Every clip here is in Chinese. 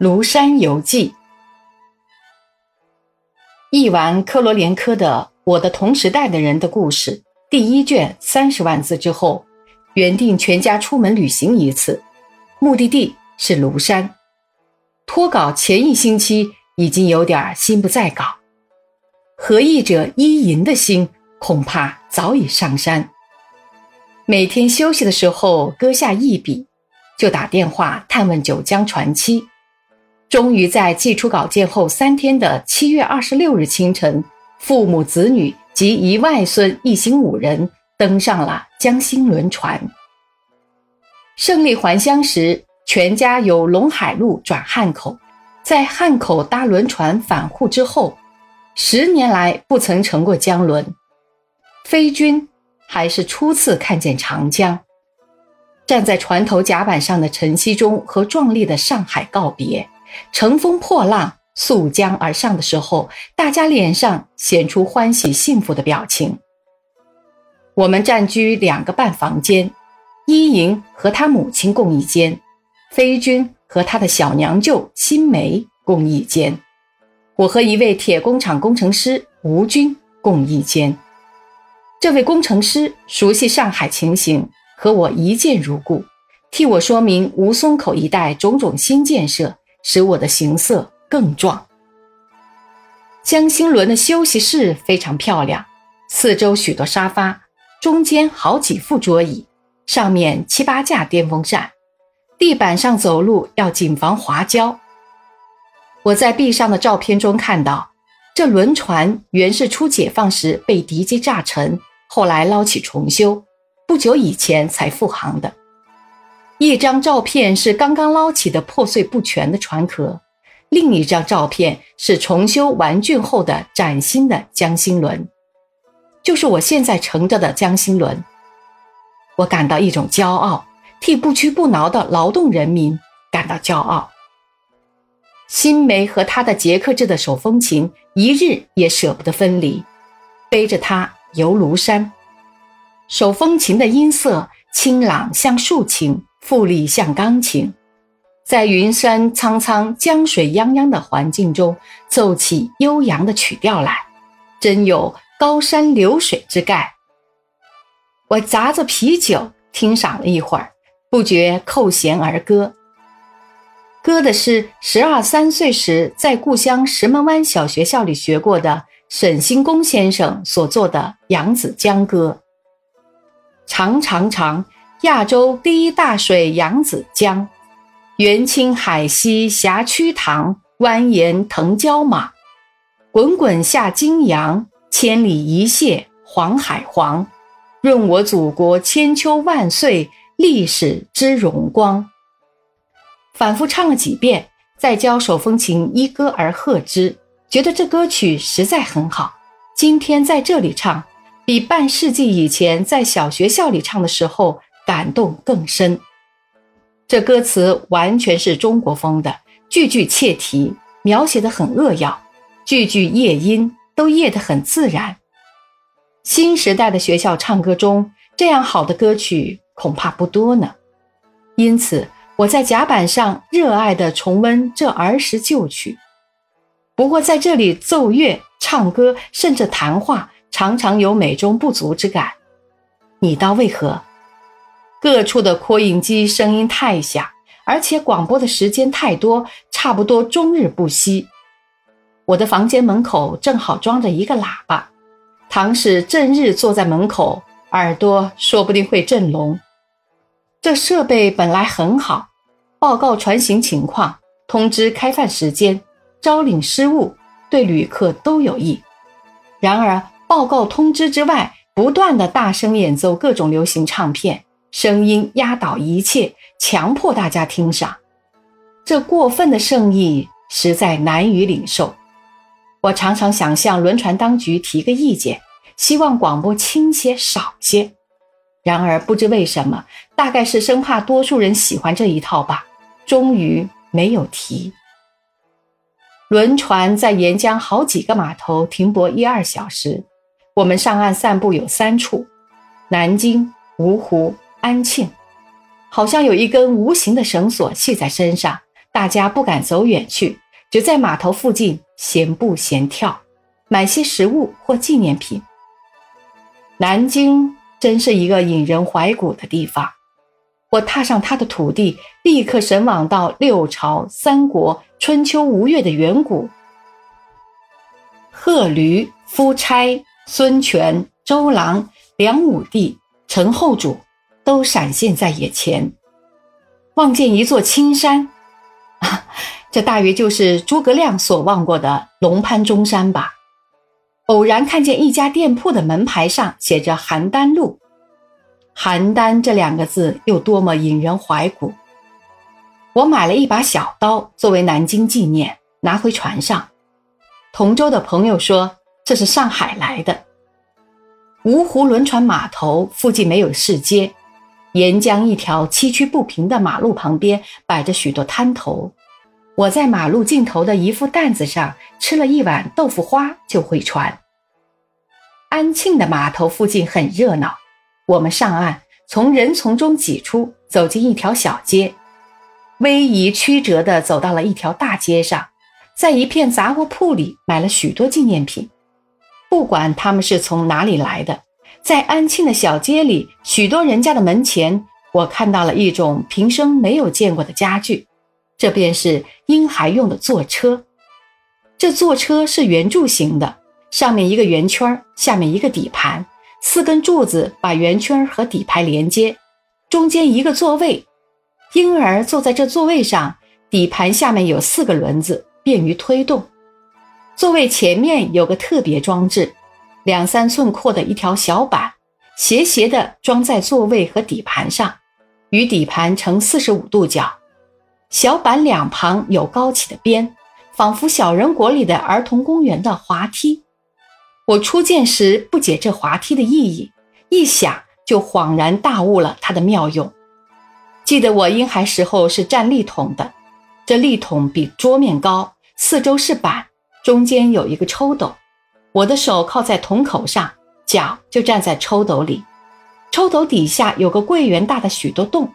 庐山游记》译完科罗连科的《我的同时代的人的故事》第一卷三十万字之后，原定全家出门旅行一次，目的地是庐山。脱稿前一星期已经有点心不在稿，合译者伊银的心恐怕早已上山。每天休息的时候搁下一笔，就打电话探问九江船期。终于在寄出稿件后三天的七月二十六日清晨，父母子女及一外孙一行五人登上了江心轮船。胜利还乡时，全家由陇海路转汉口，在汉口搭轮船返沪之后，十年来不曾乘过江轮。飞君还是初次看见长江。站在船头甲板上的陈锡忠和壮丽的上海告别。乘风破浪，溯江而上的时候，大家脸上显出欢喜幸福的表情。我们占居两个半房间，伊莹和她母亲共一间，飞君和他的小娘舅新梅共一间，我和一位铁工厂工程师吴军共一间。这位工程师熟悉上海情形，和我一见如故，替我说明吴淞口一带种种新建设。使我的形色更壮。江星轮的休息室非常漂亮，四周许多沙发，中间好几副桌椅，上面七八架电风扇，地板上走路要谨防滑跤。我在壁上的照片中看到，这轮船原是初解放时被敌机炸沉，后来捞起重修，不久以前才复航的。一张照片是刚刚捞起的破碎不全的船壳，另一张照片是重修完竣后的崭新的江心轮，就是我现在乘着的江心轮。我感到一种骄傲，替不屈不挠的劳动人民感到骄傲。新梅和他的捷克制的手风琴一日也舍不得分离，背着它游庐山。手风琴的音色清朗像竖琴。富丽像钢琴，在云山苍苍、江水泱泱的环境中奏起悠扬的曲调来，真有高山流水之概。我砸着啤酒听赏了一会儿，不觉扣弦而歌。歌的是十二三岁时在故乡石门湾小学校里学过的沈星公先生所作的《扬子江歌》。长长长。亚洲第一大水扬子江，元清海西峡曲塘，蜿蜒腾蛟马，滚滚下金阳，千里一泻黄海黄，润我祖国千秋万岁历史之荣光。反复唱了几遍，再教手风琴依歌而和之，觉得这歌曲实在很好。今天在这里唱，比半世纪以前在小学校里唱的时候。感动更深，这歌词完全是中国风的，句句切题，描写的很扼要，句句夜音都夜得很自然。新时代的学校唱歌中，这样好的歌曲恐怕不多呢。因此，我在甲板上热爱地重温这儿时旧曲。不过，在这里奏乐、唱歌，甚至谈话，常常有美中不足之感。你道为何？各处的扩音机声音太响，而且广播的时间太多，差不多终日不息。我的房间门口正好装着一个喇叭，倘使正日坐在门口，耳朵说不定会震聋。这设备本来很好，报告船行情况，通知开饭时间，招领失误，对旅客都有益。然而，报告通知之外，不断的大声演奏各种流行唱片。声音压倒一切，强迫大家听赏，这过分的盛意实在难以领受。我常常想向轮船当局提个意见，希望广播轻些少些。然而不知为什么，大概是生怕多数人喜欢这一套吧，终于没有提。轮船在沿江好几个码头停泊一二小时，我们上岸散步有三处：南京、芜湖。安庆，好像有一根无形的绳索系在身上，大家不敢走远去，只在码头附近闲步闲跳，买些食物或纪念品。南京真是一个引人怀古的地方。我踏上它的土地，立刻神往到六朝、三国、春秋、吴越的远古。贺驴、夫差、孙权、周郎、梁武帝、陈后主都闪现在眼前。望见一座青山，啊，这大约就是诸葛亮所望过的龙蟠中山吧。偶然看见一家店铺的门牌上写着“邯郸路”，“邯郸”这两个字又多么引人怀古。我买了一把小刀作为南京纪念，拿回船上。同舟的朋友说这是上海来的。芜湖轮船码头附近没有市街，沿江一条崎岖不平的马路旁边摆着许多摊头。我在马路尽头的一副担子上吃了一碗豆腐花就回船。安庆的码头附近很热闹，我们上岸，从人丛中挤出，走进一条小街，逶迤曲折地走到了一条大街上。在一片杂货铺里买了许多纪念品，不管他们是从哪里来的，在安庆的小街里，许多人家的门前，我看到了一种平生没有见过的家具，这便是婴孩用的坐车。这坐车是圆柱形的，上面一个圆圈，下面一个底盘，四根柱子把圆圈和底盘连接，中间一个座位，婴儿坐在这座位上，底盘下面有四个轮子。便于推动，座位前面有个特别装置，两三寸阔的一条小板，斜斜的装在座位和底盘上，与底盘成四十五度角。小板两旁有高起的边，仿佛小人国里的儿童公园的滑梯。我初见时不解这滑梯的意义，一想就恍然大悟了它的妙用。记得我婴孩时候是站立桶的，这立桶比桌面高。四周是板，中间有一个抽斗，我的手靠在桶口上，脚就站在抽斗里。抽斗底下有个桂圆大的许多洞，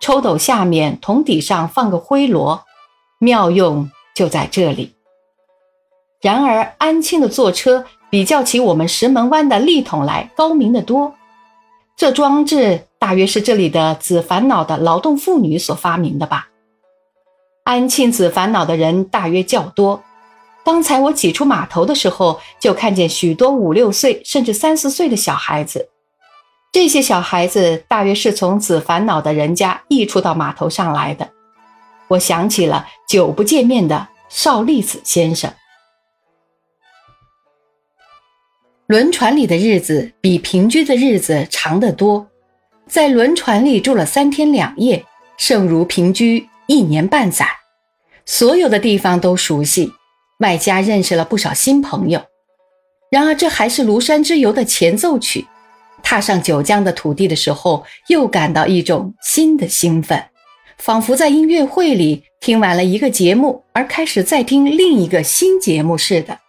抽斗下面桶底上放个灰箩，妙用就在这里。然而安庆的坐车比较起我们石门湾的立桶来高明得多。这装置大约是这里的子烦恼的劳动妇女所发明的吧。安庆子烦恼的人大约较多。刚才我挤出码头的时候，就看见许多五六岁甚至三四岁的小孩子。这些小孩子大约是从子烦恼的人家溢出到码头上来的。我想起了久不见面的邵立子先生。轮船里的日子比平居的日子长得多，在轮船里住了三天两夜，胜如平居一年半载。所有的地方都熟悉，外加认识了不少新朋友。然而，这还是庐山之游的前奏曲。踏上九江的土地的时候，又感到一种新的兴奋，仿佛在音乐会里听完了一个节目，而开始再听另一个新节目似的。